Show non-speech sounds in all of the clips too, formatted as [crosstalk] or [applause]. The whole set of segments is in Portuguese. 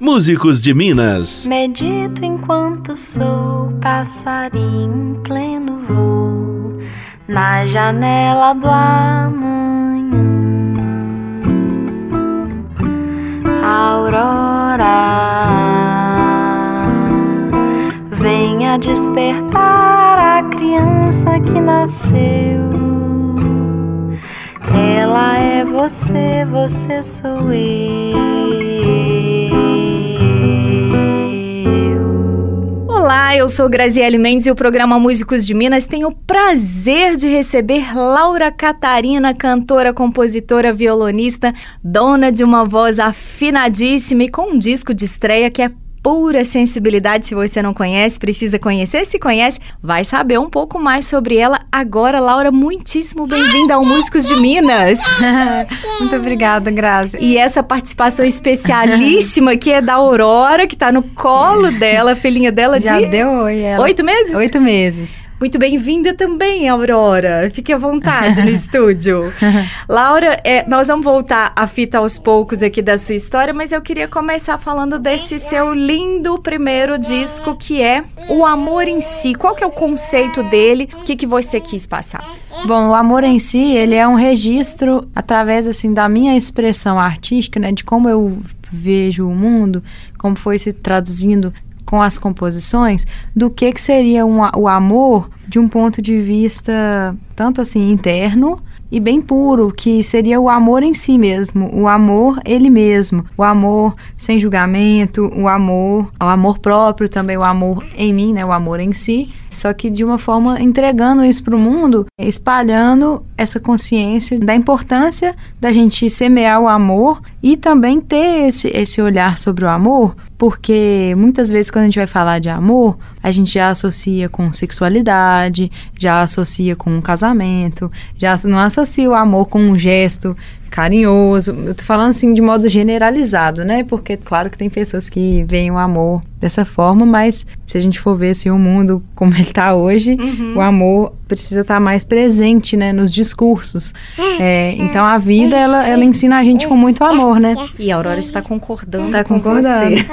Músicos de Minas. Medito enquanto sou passarinho em pleno voo na janela do amanhã. Aurora venha despertar a criança que nasceu. Ela é você, você sou eu. Olá, eu sou Graziele Mendes e o programa Músicos de Minas tem o prazer de receber Laura Catarina, cantora, compositora, violonista, dona de uma voz afinadíssima e com um disco de estreia que é pura sensibilidade. Se você não conhece, precisa conhecer. Se conhece, vai saber um pouco mais sobre ela. Agora, Laura, muitíssimo bem-vinda ao Músicos de Minas. [laughs] Muito obrigada, Grazi. E essa participação especialíssima que é da Aurora, que tá no colo dela, a filhinha dela Já de deu oi, ela. oito meses? Oito meses. Muito bem-vinda também, Aurora. Fique à vontade no [laughs] estúdio. Laura, é, nós vamos voltar a fita aos poucos aqui da sua história, mas eu queria começar falando desse seu lindo primeiro disco, que é O Amor em Si. Qual que é o conceito dele? O que, que você quis passar? Bom, o amor em si, ele é um registro através assim da minha expressão artística, né, de como eu vejo o mundo, como foi se traduzindo com as composições, do que que seria um, o amor de um ponto de vista tanto assim interno e bem puro, que seria o amor em si mesmo, o amor ele mesmo, o amor sem julgamento, o amor, o amor próprio também, o amor em mim, né, o amor em si, só que de uma forma entregando isso para o mundo, espalhando essa consciência da importância da gente semear o amor e também ter esse, esse olhar sobre o amor, porque muitas vezes quando a gente vai falar de amor, a gente já associa com sexualidade, já associa com um casamento, já não associa o amor com um gesto carinhoso. Eu tô falando assim de modo generalizado, né? Porque claro que tem pessoas que veem o amor dessa forma, mas se a gente for ver assim o mundo [laughs] como ele tá hoje, o amor precisa estar mais presente, né, nos discursos. É, então a vida ela, ela ensina a gente com muito amor, né? E a Aurora está concordando Tá com concordando. você.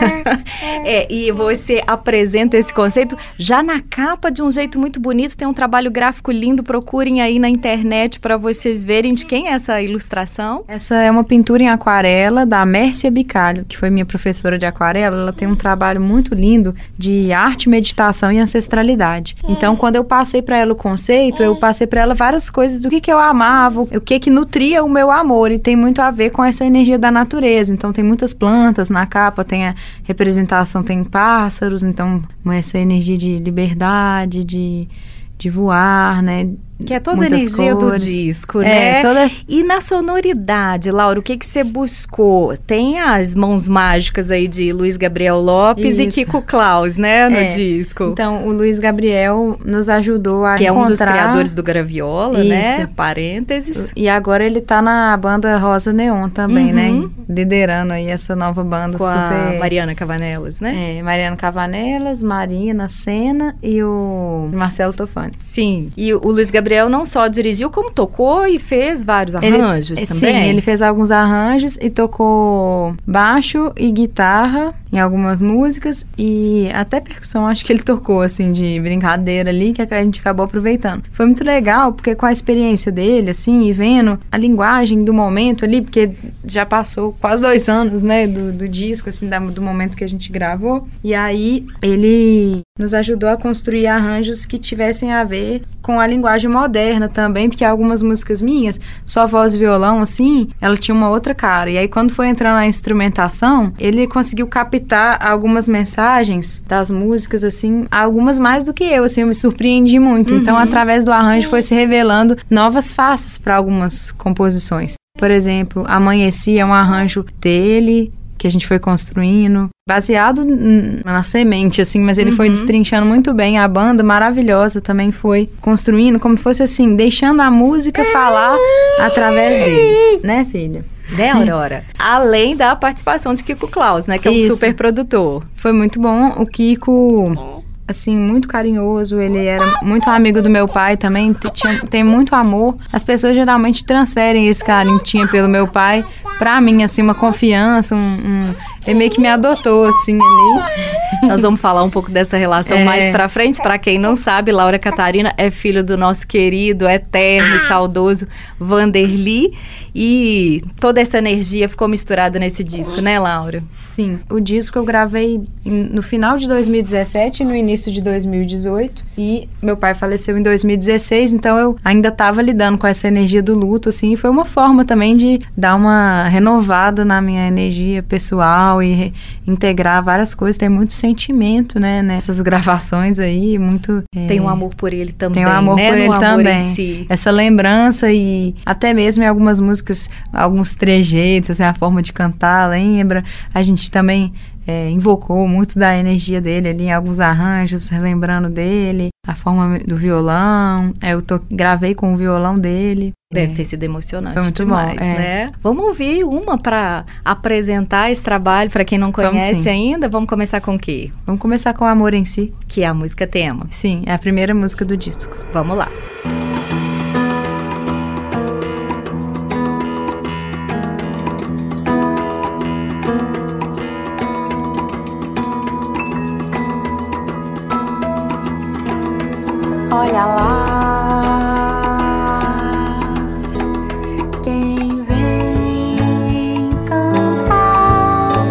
[laughs] é, e você apresenta esse conceito já na capa de um jeito muito bonito. Tem um trabalho gráfico lindo. Procurem aí na internet para vocês verem de quem é essa ilustração. Essa é uma pintura em aquarela da Mércia Bicalho, que foi minha professora de aquarela. Ela tem um trabalho muito lindo de arte, meditação e ancestralidade. Então, quando eu passei para ela o conceito, eu passei para ela várias coisas do que, que eu amava, o que que nutria o meu amor e tem muito a ver com essa energia da natureza. Então, tem muitas plantas na capa, tem a representação, tem pássaros, então essa energia de liberdade, de de voar, né? Que é toda a energia cores. do disco, É, né? toda E na sonoridade, Laura, o que que você buscou? Tem as mãos mágicas aí de Luiz Gabriel Lopes e Isso. Kiko Klaus, né, no É. disco. Então, o Luiz Gabriel nos ajudou a que é um dos encontrar... criadores do Graviola, né? Isso. Parênteses. E agora ele tá na banda Rosa Neon também, né? Uhum. Liderando aí essa nova banda Com super... a Mariana Cavanelas, né? É, Mariana Cavanelas, Marina Senna e o Marcelo Tofani. Sim. E o Luiz Gabriel não só dirigiu, como tocou e fez vários Ele- arranjos É, também. Sim, ele fez alguns arranjos e tocou baixo e guitarra em algumas músicas e até percussão acho que ele tocou assim de brincadeira ali que a gente acabou aproveitando. Foi muito legal porque com a experiência dele assim e vendo a linguagem do momento ali porque já passou quase dois anos né do, do disco assim da- do momento que a gente gravou e aí ele nos ajudou a construir arranjos que tivessem a ver com a linguagem moderna também, porque algumas músicas minhas, só voz e violão, assim, ela tinha uma outra cara. E aí, quando foi entrando na instrumentação, ele conseguiu captar algumas mensagens das músicas, assim, algumas mais do que eu, assim, eu me surpreendi muito. Então, através do arranjo, foi se revelando novas faces para algumas composições. Por exemplo, Amanheci é um arranjo dele, que a gente foi construindo, baseado na semente, assim, mas ele foi destrinchando muito bem. A banda maravilhosa também foi construindo, como fosse assim, deixando a música falar através deles, né, filha? Né, Aurora? Além da participação de Kiko Klaus, né? Que é um super produtor. Foi muito bom. O Kiko assim, muito carinhoso. Ele era muito amigo do meu pai também. Tinha, tem muito amor. As pessoas geralmente transferem esse carinho que tinha pelo meu pai pra mim, assim, uma confiança, um, um ele meio que me adotou, assim, ali. Nós vamos falar um pouco dessa relação É. mais pra frente. Pra quem não sabe, Laura Catarina é filho do nosso querido, eterno e saudoso Vanderly. E toda essa energia ficou misturada nesse disco, né, Laura? Sim, o disco eu gravei no final de 2017 e no início de 2018. E meu pai faleceu em 2016, então eu ainda estava lidando com essa energia do luto, assim. E foi uma forma também de dar uma renovada na minha energia pessoal e integrar várias coisas. Tem muito sentimento, né, nessas [laughs] gravações aí, muito... é, Tem um amor por ele também, Tem um amor né? por ele também. Si. Essa lembrança e até mesmo em algumas músicas, alguns trejeitos, assim, a forma de cantar, lembra? A gente também é, invocou muito da energia dele ali em alguns arranjos, relembrando dele, a forma do violão. É, eu to- gravei com o violão dele. Deve É. ter sido emocionante Foi muito demais, bom, é. né? Vamos ouvir uma pra apresentar esse trabalho pra quem não Vamos conhece sim. ainda. Vamos começar com o quê? Vamos começar com o Amor em Si. Que é a música tema. Sim, é a primeira música do disco. Vamos lá. Olha lá, quem vem cantar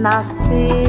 nasceu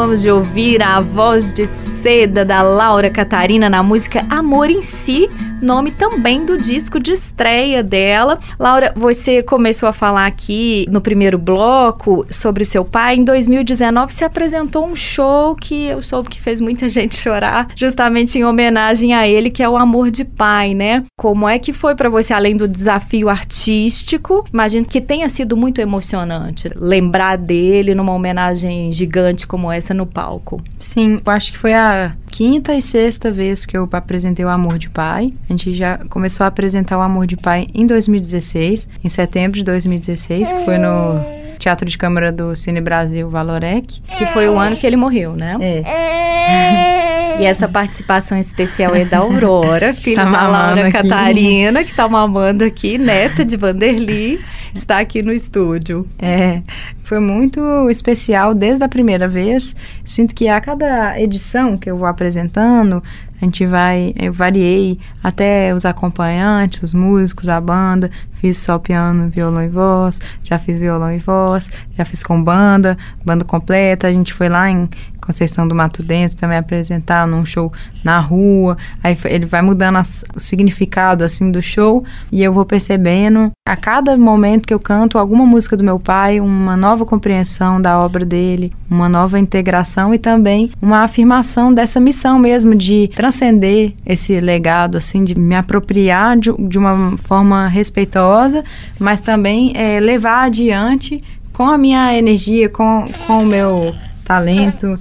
acabamos de ouvir a voz de seda da Laura Catarina na música Amor em Si, nome também do disco de estreia dela. Laura, você começou a falar aqui no primeiro bloco sobre o seu pai. Em 2019 se apresentou um show que eu soube que fez muita [laughs] gente chorar, justamente em homenagem a ele, que é o Amor de Pai, né? Como é que foi para você além do desafio artístico? Imagino que tenha sido muito emocionante lembrar dele numa homenagem gigante como essa no palco. Sim, eu acho que foi a quinta e sexta vez que eu apresentei o Amor de Pai. A gente já começou a apresentar o Amor de Pai em 2016, em setembro de 2016, que foi no Teatro de Câmara do Cine Brasil Valorec. Que foi o ano que ele morreu, né? É. E essa participação especial é da Aurora, [laughs] filha Tá da Laura aqui. Catarina, que tá mamando aqui, neta de Vanderly. está aqui no estúdio. É, foi muito especial desde a primeira vez. Sinto que a cada edição que eu vou apresentando, a gente vai, eu variei até os acompanhantes, os músicos, a banda, fiz só piano, violão e voz, já fiz violão e voz, já fiz com banda, banda completa, a gente foi lá em Conceição do Mato Dentro também apresentar num show na rua, aí ele vai mudando as, o significado assim do show. E eu vou percebendo a cada momento que eu canto alguma música do meu pai, uma nova compreensão da obra dele, uma nova integração e também uma afirmação dessa missão mesmo de transcender esse legado, assim, de me apropriar de, de uma forma respeitosa, mas também é, levar adiante com a minha energia, com, com o meu talento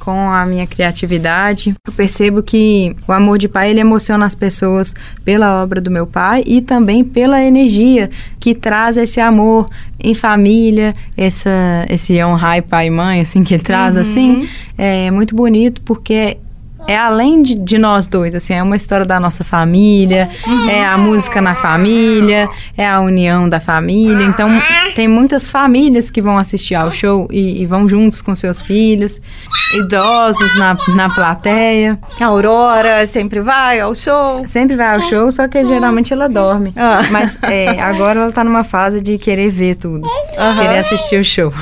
com a minha criatividade. Eu percebo que o amor de pai ele emociona as pessoas pela obra do meu pai e também pela energia que traz esse amor em família, essa esse honrar pai e mãe assim que traz uhum. assim, é muito bonito porque é além de, de, nós dois, assim, é uma história da nossa família, é a música na família, é a união da família. Então, tem muitas famílias que vão assistir ao show e, e vão juntos com seus filhos, idosos na, na plateia. A Aurora sempre vai ao show? Sempre vai ao show, só que geralmente ela dorme. Ah. Mas é, agora ela tá numa fase de querer ver tudo, uhum. querer assistir o show.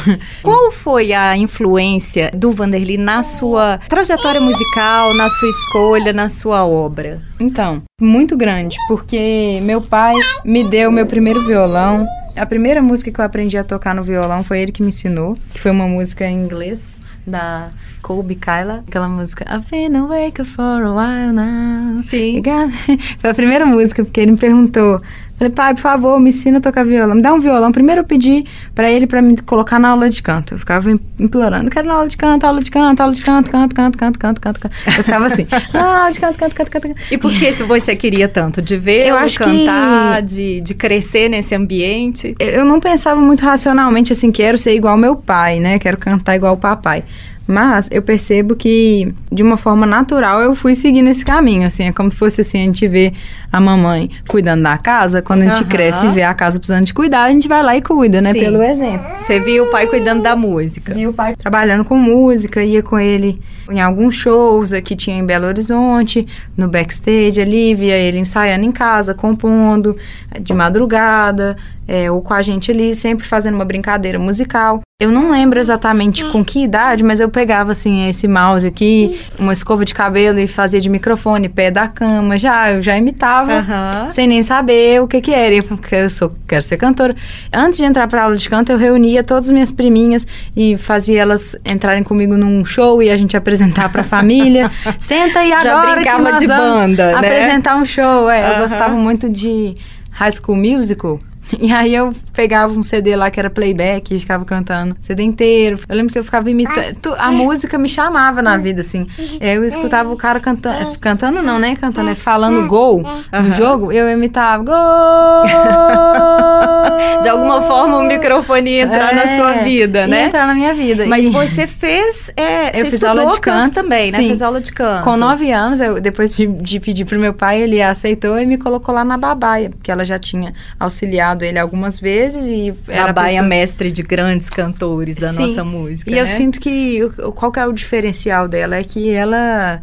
Qual foi a influência do Vanderly na sua trajetória musical? Na sua escolha, na sua obra? Então, muito grande, porque meu pai me deu meu primeiro violão. A primeira música que eu aprendi a tocar no violão foi ele que me ensinou, que foi uma música em inglês da Colby Kyla, aquela música I've been awake for a while now. Sim. [laughs] Foi a primeira música, porque ele me perguntou Falei, pai, por favor, me ensina a tocar violão. Me dá um violão. Primeiro eu pedi para ele para me colocar na aula de canto. Eu ficava implorando, quero na aula de canto, aula de canto, aula de canto, canto, canto, canto, canto, canto, canto. Eu ficava assim, [laughs] ah, aula de canto, canto, canto, canto, canto. E por que você queria tanto? De ver, eu acho cantar, que... de, de crescer nesse ambiente? Eu não pensava muito racionalmente assim, quero ser igual meu pai, né? Quero cantar igual o papai. Mas eu percebo que, de uma forma natural, eu fui seguindo esse caminho. Assim, é como se fosse assim: a gente vê a mamãe cuidando da casa. Quando a gente uhum. cresce e vê a casa precisando de cuidar, a gente vai lá e cuida, né? Sim. Pelo exemplo. Você viu o pai cuidando da música. Vi o pai trabalhando com música, ia com ele em alguns shows que tinha em Belo Horizonte, no backstage ali, via ele ensaiando em casa, compondo de madrugada, é, ou com a gente ali, sempre fazendo uma brincadeira musical. Eu não lembro exatamente com que idade, mas eu pegava assim esse mouse aqui, uma escova de cabelo e fazia de microfone, pé da cama, já eu já imitava, uhum. sem nem saber o que que era, porque eu sou quero ser cantora. Antes de entrar para aula de canto, eu reunia todas as minhas priminhas e fazia elas entrarem comigo num show e a gente apresentar para a família. [laughs] Senta aí agora já brincava de banda, né? Apresentar um show, é, uhum. eu gostava muito de High School Musical. [laughs] E aí eu pegava um CD lá que era playback e ficava cantando o CD inteiro. Eu lembro que eu ficava imitando. A música me chamava na vida, assim. Eu escutava o cara cantando. Cantando não, né? Cantando, é falando gol no uhum. jogo, eu imitava gol! [laughs] De alguma forma o microfone ia entrar é, na sua vida, né? Ia entrar na minha vida. Mas e... você fez. É, eu você fiz aula de canto também, né? Sim. Fez aula de canto. Com nove anos, eu, depois de, de pedir pro meu pai, ele aceitou e me colocou lá na babaia, que ela já tinha auxiliado ele algumas vezes e era a Baia pessoa... mestre de grandes cantores da Sim. nossa música. E né? eu sinto que qual que é o diferencial dela é que ela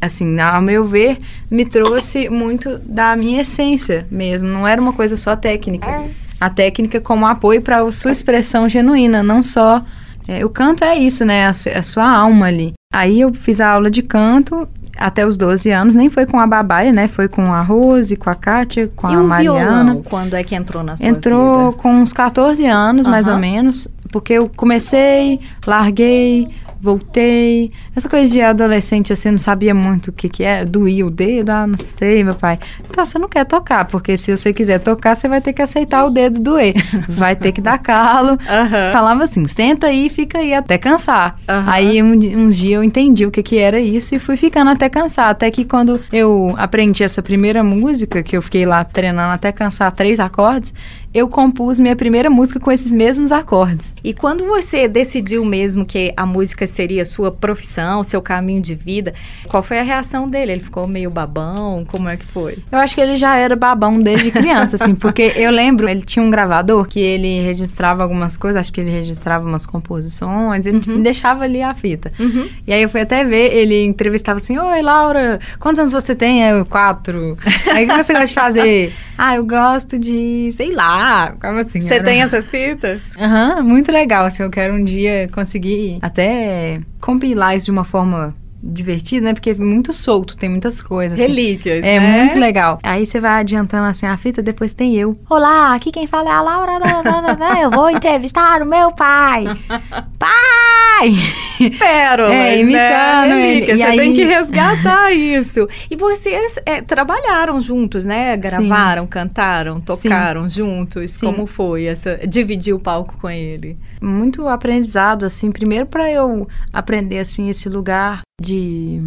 assim, ao meu ver, me trouxe muito da minha essência mesmo, não era uma coisa só técnica. É. A técnica como apoio para a sua expressão genuína, não só é, o canto é isso, né? A, a, sua alma ali. Aí eu fiz a aula de canto até os 12 anos, nem foi com a Babaia, né? Foi com a Rose, com a Kátia, com e a Mariana. Violão, quando é que entrou na sua entrou vida? com uns 14 anos, uhum. mais ou menos, porque eu comecei, larguei, voltei. Essa coisa de adolescente, assim, não sabia muito o que que é. Doía o dedo, ah, não sei, meu pai. Então, você não quer tocar, porque se você quiser tocar, você vai ter que aceitar o dedo doer. [laughs] Vai ter que dar calo. Uhum. Falava assim, senta aí e fica aí até cansar. Uhum. Aí, um, um, dia eu entendi o que que era isso e fui ficando até cansar. Até que quando eu aprendi essa primeira música, que eu fiquei lá treinando até cansar três acordes, eu compus minha primeira música com esses mesmos acordes. E quando você decidiu mesmo que a música seria sua profissão, seu caminho de vida. Qual foi a reação dele? Ele ficou meio babão? Como é que foi? Eu acho que ele já era babão desde criança, assim, porque eu lembro, ele tinha um gravador que ele registrava algumas coisas, acho que ele registrava umas composições, ele uhum. deixava ali a fita. Uhum. E aí eu fui até ver, ele entrevistava assim, oi Laura, quantos anos você tem? Eu, quatro. Aí o que você gosta de fazer? [laughs] ah, eu gosto de, sei lá, como assim? Você era... tem essas fitas? Aham, uhum, muito legal, assim, eu quero um dia conseguir até compilar isso de uma forma divertido, né? Porque é muito solto, tem muitas coisas. Assim. Relíquias, É né? muito legal. Aí você vai adiantando assim a fita, depois tem eu. Olá, aqui quem fala é a Laura. Da, da, da, eu vou entrevistar o meu pai. [laughs] pai! Pérolas, [laughs] é, imitando né? Relíquias. Você aí... tem que [laughs] resgatar isso. E vocês é, trabalharam juntos, né? Gravaram, Sim. cantaram, tocaram Sim. juntos. Sim. Como foi essa dividir o palco com ele? Muito aprendizado, assim. Primeiro para eu aprender assim esse lugar de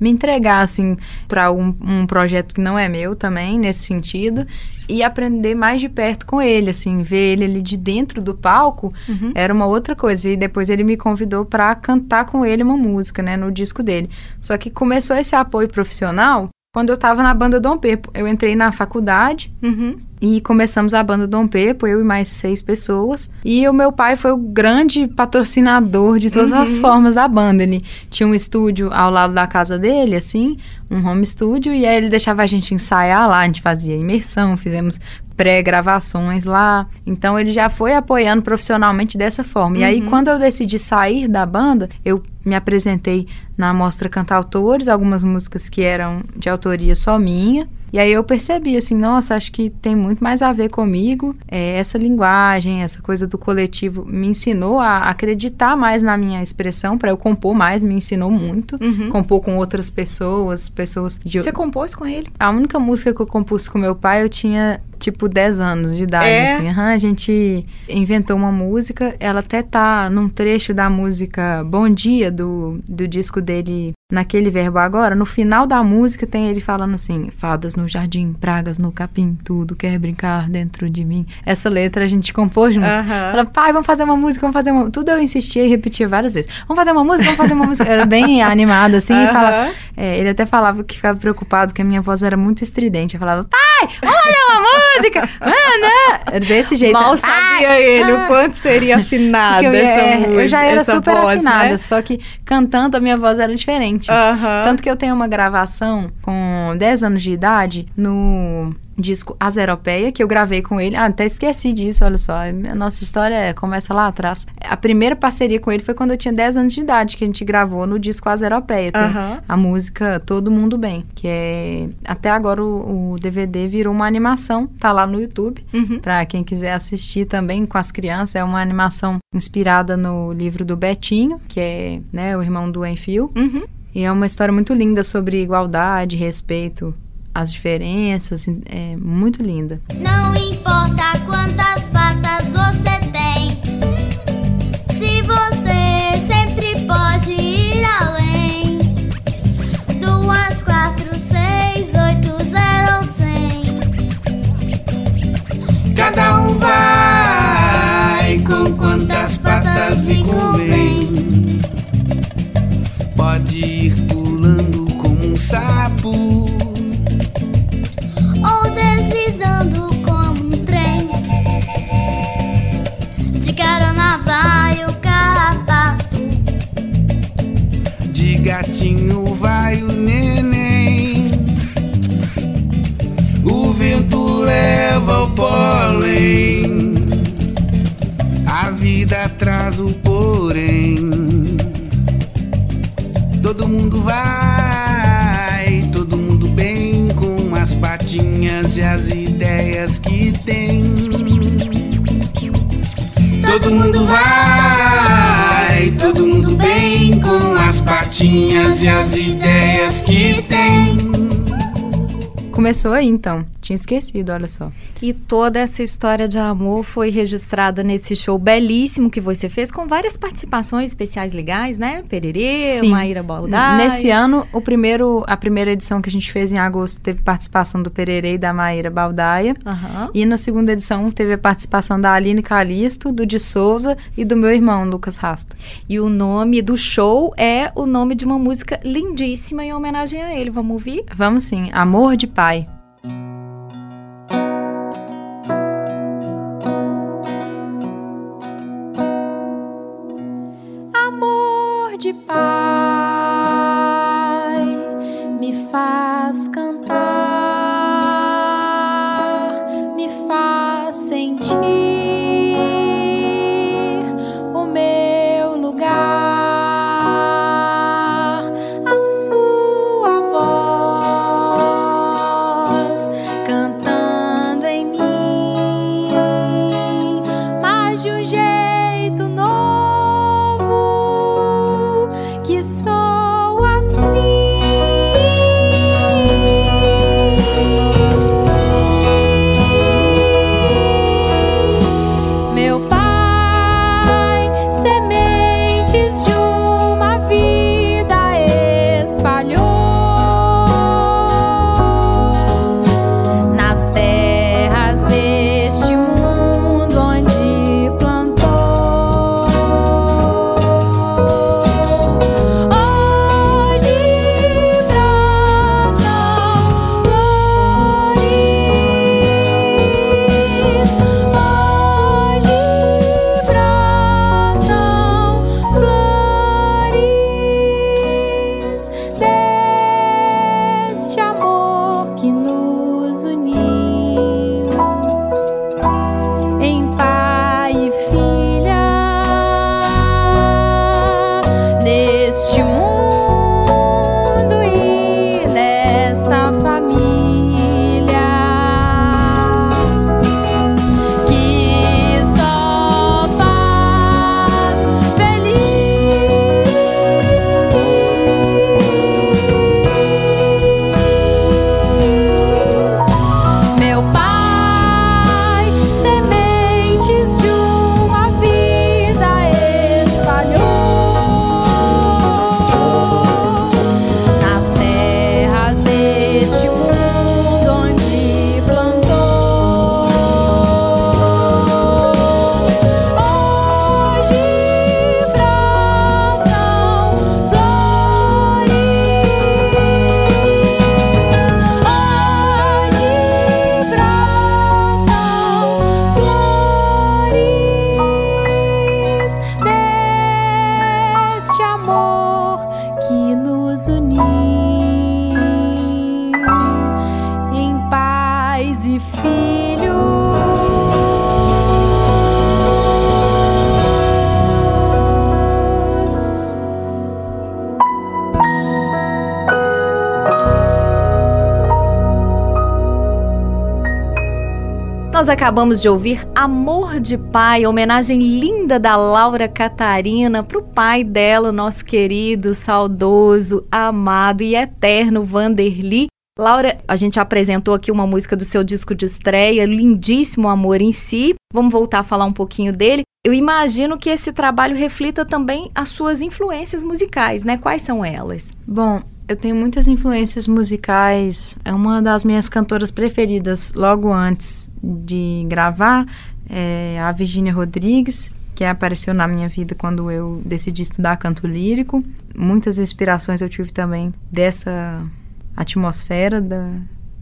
me entregar assim para um, um, projeto que não é meu também nesse sentido e aprender mais de perto com ele assim ver ele ali de dentro do palco uhum. era uma outra coisa e depois ele me convidou para cantar com ele uma música né no disco dele só que começou esse apoio profissional quando eu estava na banda Dom Pepo eu entrei na faculdade uhum. E começamos a banda Dom Pepo, eu e mais seis pessoas. E o meu pai foi o grande patrocinador de todas uhum. as formas da banda. Ele tinha um estúdio ao lado da casa dele, assim, um home studio, e aí ele deixava a gente ensaiar lá, a gente fazia imersão, fizemos pré-gravações lá. Então ele já foi apoiando profissionalmente dessa forma. Uhum. E aí, uhum. quando eu decidi sair da banda, eu me apresentei na mostra Cantautores, algumas músicas que eram de autoria só minha. E aí eu percebi assim, nossa, acho que tem muito mais a ver comigo. É, essa linguagem, essa coisa do coletivo me ensinou a acreditar mais na minha expressão para eu compor mais, me ensinou muito. Uhum. Compor com outras pessoas, pessoas de Você compôs com ele? A única música que eu compus com meu pai, eu tinha tipo 10 anos de idade, é? assim. Uhum, a gente inventou uma música, ela até tá num trecho da música Bom Dia, do, do disco dele, naquele verbo agora. No final da música tem ele falando assim: fadas no jardim, pragas no capim, tudo quer brincar dentro de mim. Essa letra a gente compôs junto. Uhum. Fala, pai, vamos fazer uma música, vamos fazer uma. Tudo eu insistia e repetia várias vezes. Vamos fazer uma música, vamos fazer uma música. Era bem [laughs] animado, assim, uhum. e falava. É, ele até falava que ficava preocupado, que a minha voz era muito estridente. Eu falava, pai, vamos fazer uma música! Mano! Desse jeito. Mal sabia ele ah, o quanto seria [laughs] afinada eu, essa é, música. Eu já era super voz, afinada, né? só que cantando a minha voz era diferente. Uhum. Tanto que eu tenho uma gravação com 10 anos de idade no disco Azeropeia, que eu gravei com ele. Ah, até esqueci disso, olha só. A nossa história começa lá atrás. A primeira parceria com ele foi quando eu tinha 10 anos de idade, que a gente gravou no disco Azeropeia. Uhum. A música Todo Mundo Bem, que é... Até agora o, o, DVD virou uma animação, tá lá no YouTube, uhum. pra quem quiser assistir também com as crianças. É uma animação inspirada no livro do Betinho, que é né, o irmão do Enfio. Uhum. E é uma história muito linda sobre igualdade, respeito as diferenças, é muito linda. Não importa quantas patas você tem, se você sempre pode ir além. Duas, quatro, seis, oito, zero, cem. Cada um vai com quantas patas lhe convém. Pode ir pulando como um sapo vai o neném. O vento leva o pólen. A vida traz o porém. Todo mundo vai, todo mundo bem com as patinhas e as ideias que tem. Todo mundo vai, as patinhas e as ideias que tem. Começou aí então tinha esquecido, olha só. E toda essa história de amor foi registrada nesse show belíssimo que você fez, com várias participações especiais legais, né? Pererê, Sim. Maíra Baldai. Nesse ano, o primeiro, a primeira edição que a gente fez em agosto teve participação do Pererê e da Maíra Baldaia. Aham. E na segunda edição teve a participação da Aline Calisto, do de Souza e do meu irmão, Lucas Rasta. E o nome do show é o nome de uma música lindíssima em homenagem a ele. Vamos ouvir? Vamos sim, Amor de Pai. Amor acabamos de ouvir Amor de Pai, homenagem linda da Laura Catarina para o pai dela, nosso querido, saudoso, amado e eterno Vanderly. Laura, a gente apresentou aqui uma música do seu disco de estreia, lindíssimo Amor em Si. Vamos voltar a falar um pouquinho dele. Eu imagino que esse trabalho reflita também as suas influências musicais, né? Quais são elas? Bom, eu tenho muitas influências musicais. É uma das minhas cantoras preferidas logo antes de gravar é a Virginia Rodrigues, que apareceu na minha vida quando eu decidi estudar canto lírico. Muitas inspirações eu tive também dessa atmosfera da,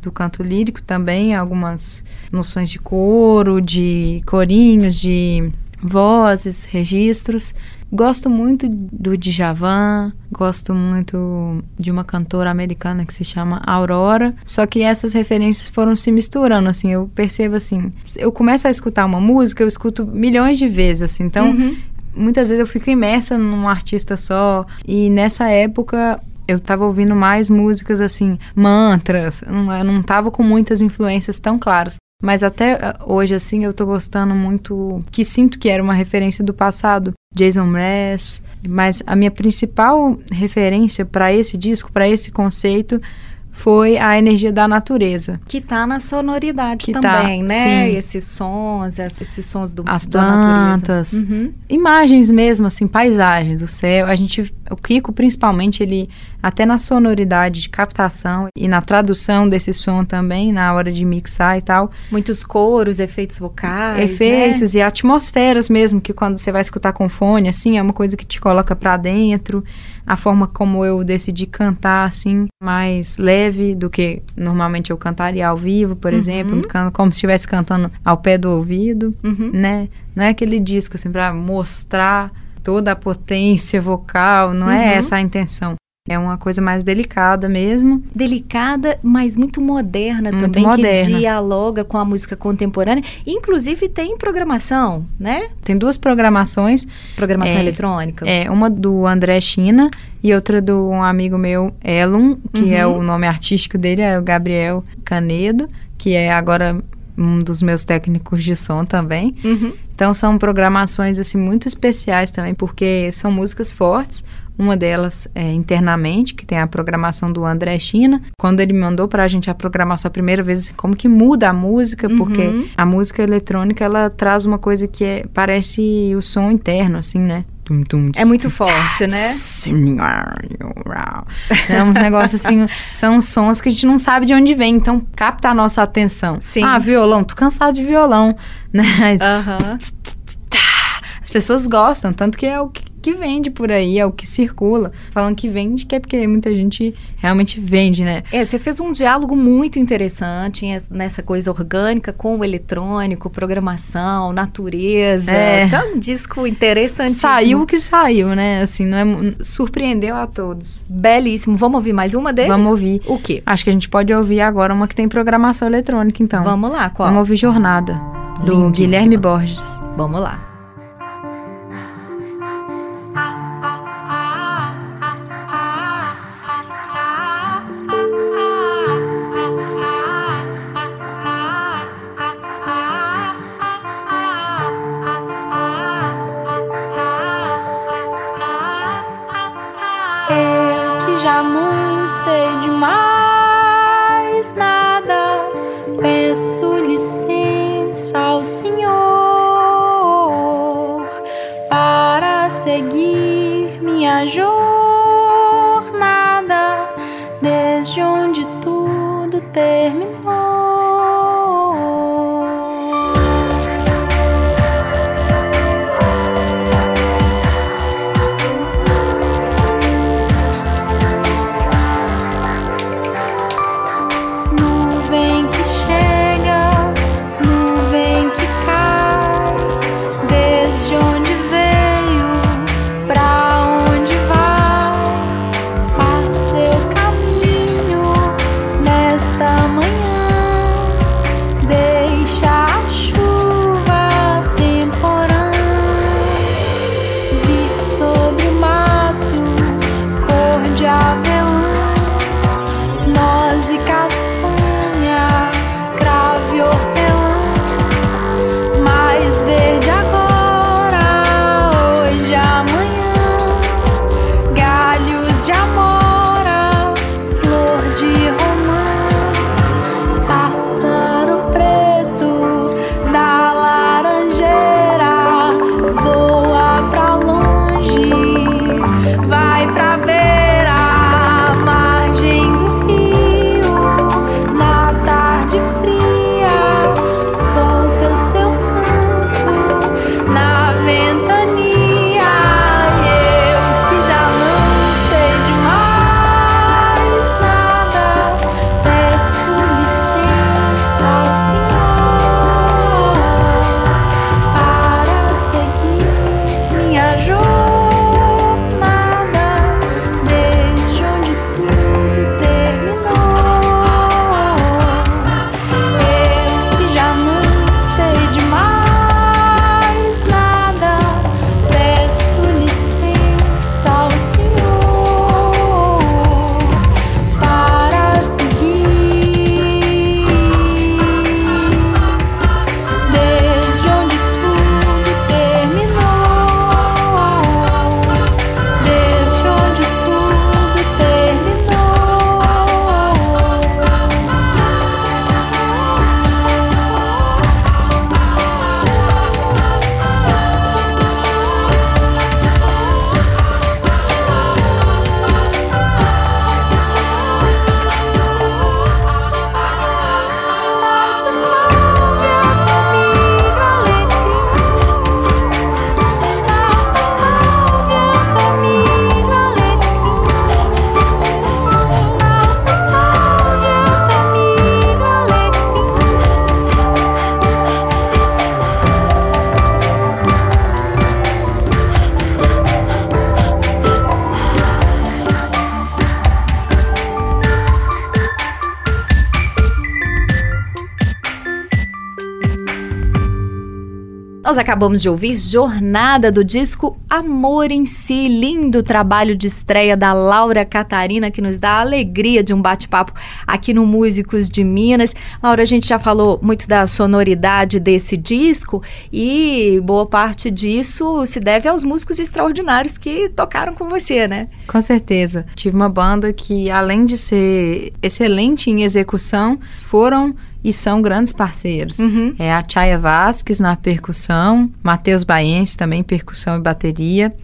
do canto lírico também, algumas noções de coro, de corinhos, de vozes, registros. Gosto muito do Djavan, gosto muito de uma cantora americana que se chama Aurora, só que essas referências foram se misturando, assim, eu percebo assim, eu começo a escutar uma música, eu escuto milhões de vezes, assim, então muitas vezes eu fico imersa num artista só, e nessa época eu tava ouvindo mais músicas assim, mantras, não- eu não tava com muitas influências tão claras. Mas até ah, hoje, assim, eu tô gostando muito, que sinto que era uma referência do passado, Jason Mraz. Mas a minha principal referência para esse disco, para esse conceito, foi a energia da natureza. Que tá na sonoridade Que tá, também, né? sim. Esses sons, esses sons do, As plantas, Uhum. imagens mesmo, assim, paisagens, o céu. A gente, o Kiko, principalmente, ele, até na sonoridade de captação e na tradução desse som também, na hora de mixar e tal, Muitos coros, efeitos vocais. efeitos e atmosferas mesmo, que quando você vai escutar com fone, assim, é uma coisa que te coloca pra dentro. A forma como eu decidi cantar, assim, mais leve do que normalmente eu cantaria ao vivo, por exemplo, can- como se estivesse cantando ao pé do ouvido, Né? Uhum. né? Não é aquele disco, assim, pra mostrar toda a potência vocal, não Uhum. é essa a intenção. É uma coisa mais delicada mesmo. Delicada, mas muito moderna Muito também, que moderna. dialoga com a música contemporânea. Inclusive tem programação, né? Tem duas programações, Programação É, eletrônica. É, uma do André China e outra do um amigo meu, Elon, que é Uhum. o nome artístico dele, é o Gabriel Canedo, que é agora um dos meus técnicos de som também. Uhum. Então são programações assim muito especiais também, porque são músicas fortes. Uma delas é internamente, que tem a programação do André China. Quando ele mandou pra gente a programação a primeira vez, assim, como que muda a música, porque Uhum. a música eletrônica ela traz uma coisa que é, parece o som interno, assim, né? Tum, tum, É muito tum, forte, né? É uns negócios assim, são sons que a gente não sabe de onde vem, então capta a nossa atenção. Sim. Ah, violão, tô cansado de violão, né? As pessoas gostam, tanto que é o que, que vende por aí, é o que circula. Falando que vende, que é porque muita gente realmente vende, né? É, você fez um diálogo muito interessante nessa coisa orgânica com o eletrônico, programação, natureza. É. Então, um disco interessantíssimo. Saiu o que saiu, né? Assim, não é, surpreendeu a todos. Belíssimo. Vamos ouvir mais uma dele? Vamos ouvir. O quê? Acho que a gente pode ouvir agora uma que tem programação eletrônica, então. Vamos lá, qual? Vamos ouvir Jornada, do Lindíssima. Guilherme Borges. Vamos lá. Acabamos de ouvir Jornada do disco Amor em Si, lindo trabalho de estreia da Laura Catarina, que nos dá a alegria de um bate-papo aqui no Músicos de Minas. Laura, a gente já falou muito da sonoridade desse disco e boa parte disso se deve aos músicos extraordinários que tocaram com você, né? Com certeza. Tive uma banda que, além de ser excelente em execução, foram e são grandes parceiros. Uhum. É a Chaya Vasques na percussão, Matheus Baense também percussão e bateria,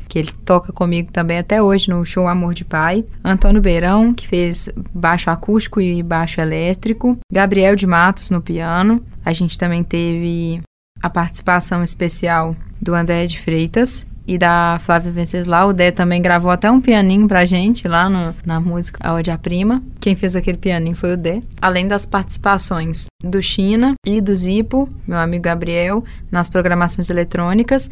que ele toca comigo também até hoje no show Amor de Pai. Antônio Beirão, que fez baixo acústico e baixo elétrico. Gabriel de Matos no piano. A gente também teve a participação especial do André de Freitas e da Flávia Venceslau. O Dé também gravou até um pianinho pra gente lá no, na música A Ode à Prima. Quem fez aquele pianinho foi o Dé. Além das participações do China e do Zipo, meu amigo Gabriel, nas programações eletrônicas.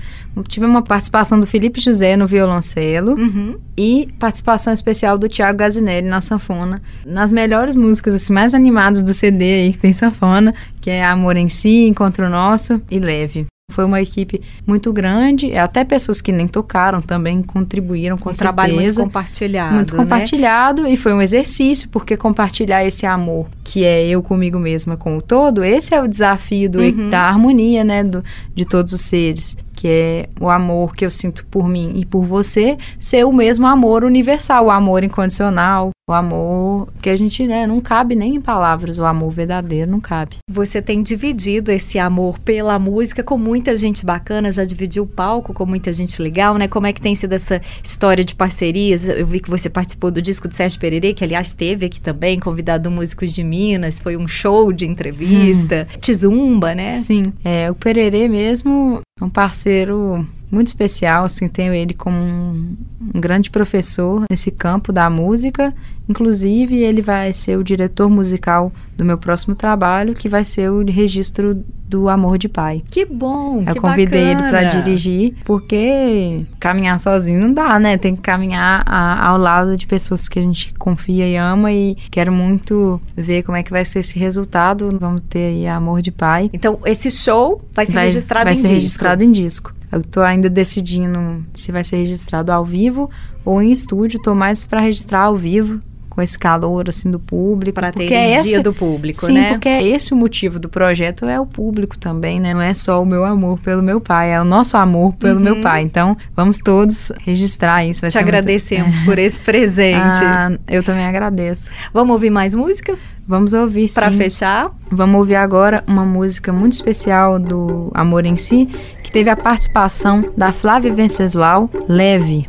Tive uma participação do Felipe José no violoncelo Uhum. e participação especial do Thiago Gazinelli na sanfona. Nas melhores músicas assim, mais animadas do CD aí que tem sanfona, que é Amor em Si, Encontro Nosso e Leve. Foi uma equipe muito grande, até pessoas que nem tocaram também contribuíram com um trabalho muito certeza. compartilhado. Muito né? compartilhado e foi um exercício, porque compartilhar esse amor, que é eu comigo mesma com o todo, esse é o desafio do, Uhum. da harmonia, né, do, de todos os seres, que é o amor que eu sinto por mim e por você, ser o mesmo amor universal, o amor incondicional, o amor que a gente, né, não cabe nem em palavras, o amor verdadeiro não cabe. Você tem dividido esse amor pela música com muita gente bacana, já dividiu o palco com muita gente legal, né? Como é que tem sido essa história de parcerias? Eu vi que você participou do disco do Sérgio Pererê, que aliás esteve aqui também, convidado do Músicos de Minas, foi um show de entrevista. Tizumba, né? Sim, é, o Pererê mesmo é um parceiro muito especial, assim, tenho ele como um, um grande professor nesse campo da música. Inclusive, ele vai ser o diretor musical do meu próximo trabalho, que vai ser o registro do Amor de Pai. Que bom, Eu que convidei ele para bacana. dirigir, porque caminhar sozinho não dá, né? Tem que caminhar a- ao lado de pessoas que a gente confia e ama e quero muito ver como é que vai ser esse resultado. Vamos ter aí Amor de Pai Então, esse show vai ser registrado vai em ser disco. registrado em disco. Eu tô ainda decidindo se vai ser registrado ao vivo ou em estúdio. Tô mais para registrar ao vivo, com esse calor assim do público. Para ter é energia essa- do público, Sim, né? porque é esse o motivo do projeto, é o público também, né? Não é só o meu amor pelo meu pai, é o nosso amor pelo Uhum. meu pai. Então, vamos todos registrar isso. Vai Te ser muito- agradecemos [laughs] por esse presente. Ah, eu também agradeço. Vamos ouvir mais música Vamos ouvir, sim. para fechar? Vamos ouvir agora uma música muito especial do Amor em Si, teve a participação da Flávia Venceslau, Leve.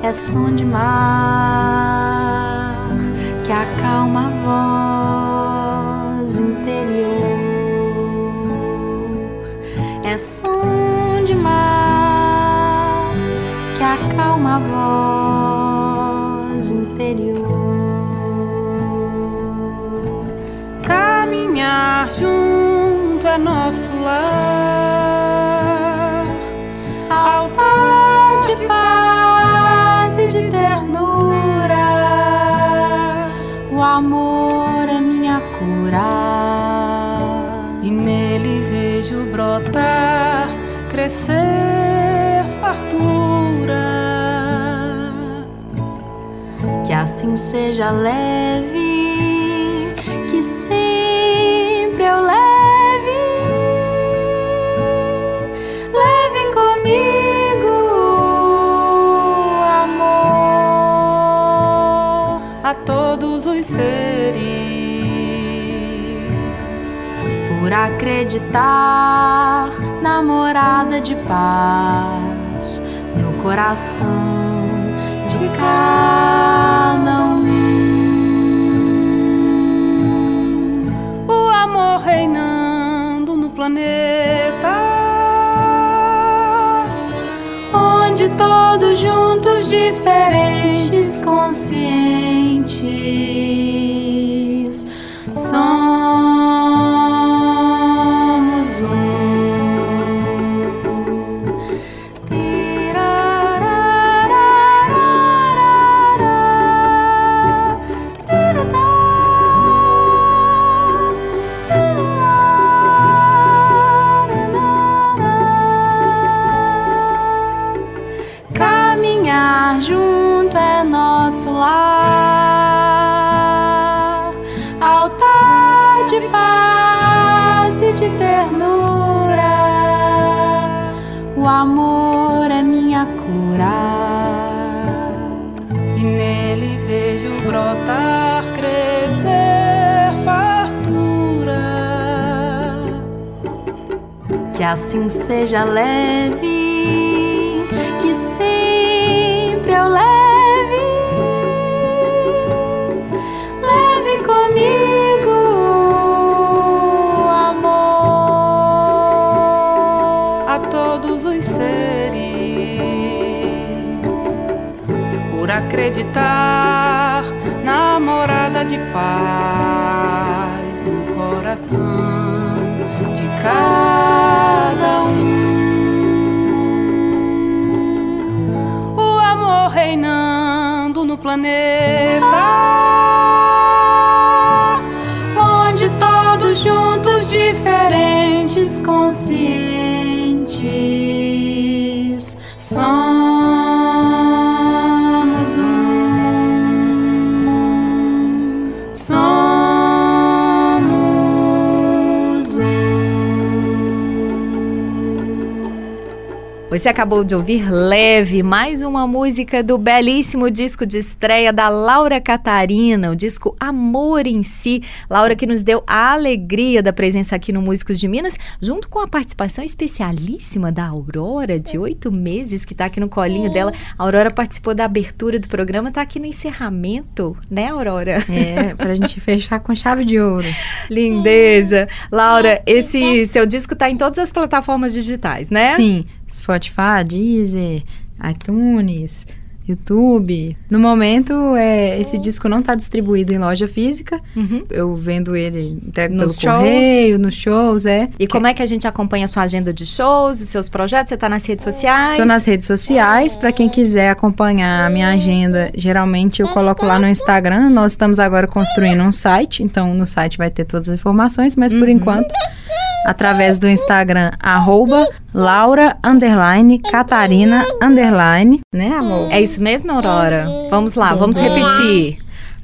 É é som de é som de mar que acalma a voz interior. Caminhar junto é nosso brotar, crescer fartura. Que assim seja leve, que sempre eu leve. Levem comigo, amor. A todos os seres. por acreditar na morada de paz no coração de cada um. O amor reinando no planeta. Onde todos juntos, diferentes, conscientes, assim seja leve, que sempre eu leve, leve comigo, amor, a todos os seres, por acreditar na morada de paz cada um. O amor reinando no planeta, onde todos juntos, diferentes, conscientes, Você acabou de ouvir Leve, mais uma música do belíssimo disco de estreia da Laura Catarina, o disco Amor em Si. Laura que nos deu a alegria da presença aqui no Músicos de Minas, junto com a participação especialíssima da Aurora, de oito meses, que está aqui no colinho dela. A Aurora participou da abertura do programa, está aqui no encerramento, né, Aurora? É, pra gente fechar com chave de ouro. Lindeza. Laura, esse seu disco está em todas as plataformas digitais, né? Sim, Spotify, Deezer, iTunes, YouTube. No momento, é, esse disco não está distribuído em loja física. Uhum. Eu vendo ele, entrego Nos pelo shows? correio, nos shows, é. E como é que a gente acompanha a sua agenda de shows, os seus projetos? Você está nas redes sociais? Estou nas redes sociais, para quem quiser acompanhar a minha agenda, geralmente eu coloco lá no Instagram. Nós estamos agora construindo um site, então no site vai ter todas as informações, mas por enquanto, através do Instagram, arroba Laura, underline, Catarina, underline, né amor? É isso mesmo, Aurora? Vamos lá, vamos repetir.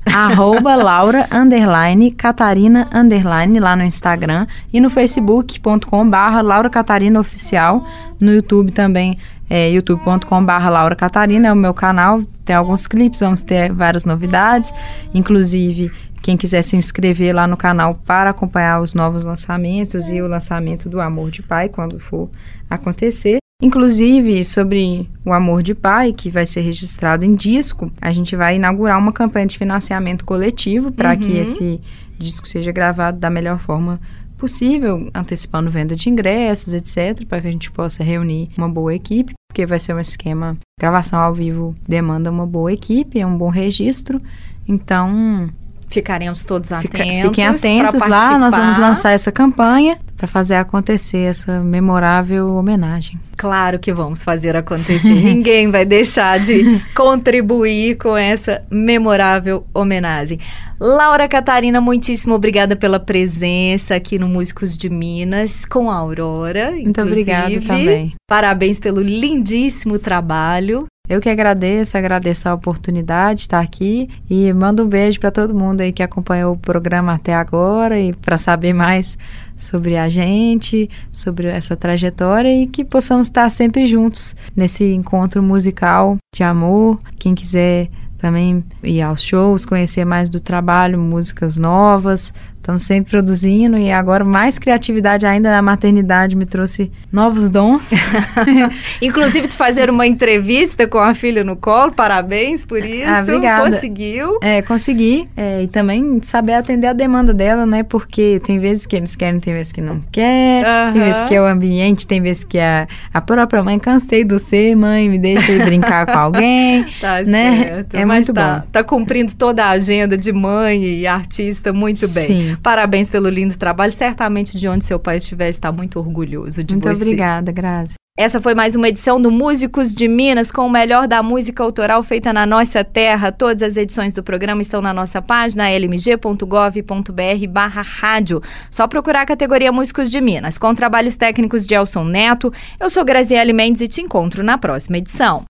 arroba Laura, underline, Catarina, underline, lá no Instagram e no facebook.com barra Laura Catarina Oficial, no YouTube também, é youtube.com barra Laura Catarina, é o meu canal, tem alguns clipes, vamos ter várias novidades, inclusive quem quiser se inscrever lá no canal para acompanhar os novos lançamentos e o lançamento do Amor de Pai, quando for acontecer. Inclusive, sobre o Amor de Pai, que vai ser registrado em disco, a gente vai inaugurar uma campanha de financiamento coletivo para que esse disco seja gravado da melhor forma possível, antecipando venda de ingressos, etc., para que a gente possa reunir uma boa equipe, porque vai ser um esquema. Gravação ao vivo demanda uma boa equipe, é um bom registro. Então, Ficaremos todos Fica- atentos. fiquem atentos lá, nós vamos lançar essa campanha para fazer acontecer essa memorável homenagem. Claro que vamos fazer acontecer. [laughs] Ninguém vai deixar de [laughs] contribuir com essa memorável homenagem. Laura Catarina, muitíssimo obrigada pela presença aqui no Músicos de Minas com a Aurora. Muito obrigada também. Parabéns pelo lindíssimo trabalho. Eu que agradeço, agradeço a oportunidade de estar aqui e mando um beijo para todo mundo aí que acompanhou o programa até agora e para saber mais sobre a gente, sobre essa trajetória e que possamos estar sempre juntos nesse encontro musical de amor. Quem quiser também ir aos shows, conhecer mais do trabalho, músicas novas. Estamos sempre produzindo e agora mais criatividade ainda na maternidade me trouxe novos dons. [laughs] [laughs] Inclusive de fazer uma entrevista com a filha no colo. Parabéns por isso. Ah, obrigada. Conseguiu. É, consegui. É, e também saber atender a demanda dela, né? Porque tem vezes que eles querem, tem vezes que não quer. Tem vezes que é o ambiente, tem vezes que a, a própria mãe cansei do ser, mãe, me deixa ir brincar com alguém. [laughs] Tá né? certo. É Mas muito tá, bom. tá cumprindo toda a agenda de mãe e artista muito bem. Sim. Parabéns pelo lindo trabalho. Certamente de onde seu pai estiver está muito orgulhoso de Muito você. obrigada, Grazi. Essa foi mais uma edição do Músicos de Minas com o melhor da música autoral feita na nossa terra. Todas as edições do programa estão na nossa página lmg.gov.br barra rádio. Só procurar a categoria Músicos de Minas, com trabalhos técnicos de Elson Neto. Eu sou Graziele Mendes e te encontro na próxima edição.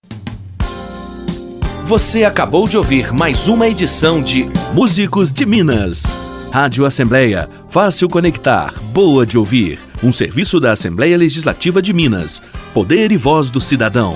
Você acabou de ouvir mais uma edição de Músicos de Minas. Rádio Assembleia Fácil conectar, boa de ouvir. Um serviço da Assembleia Legislativa de Minas. Poder e voz do cidadão.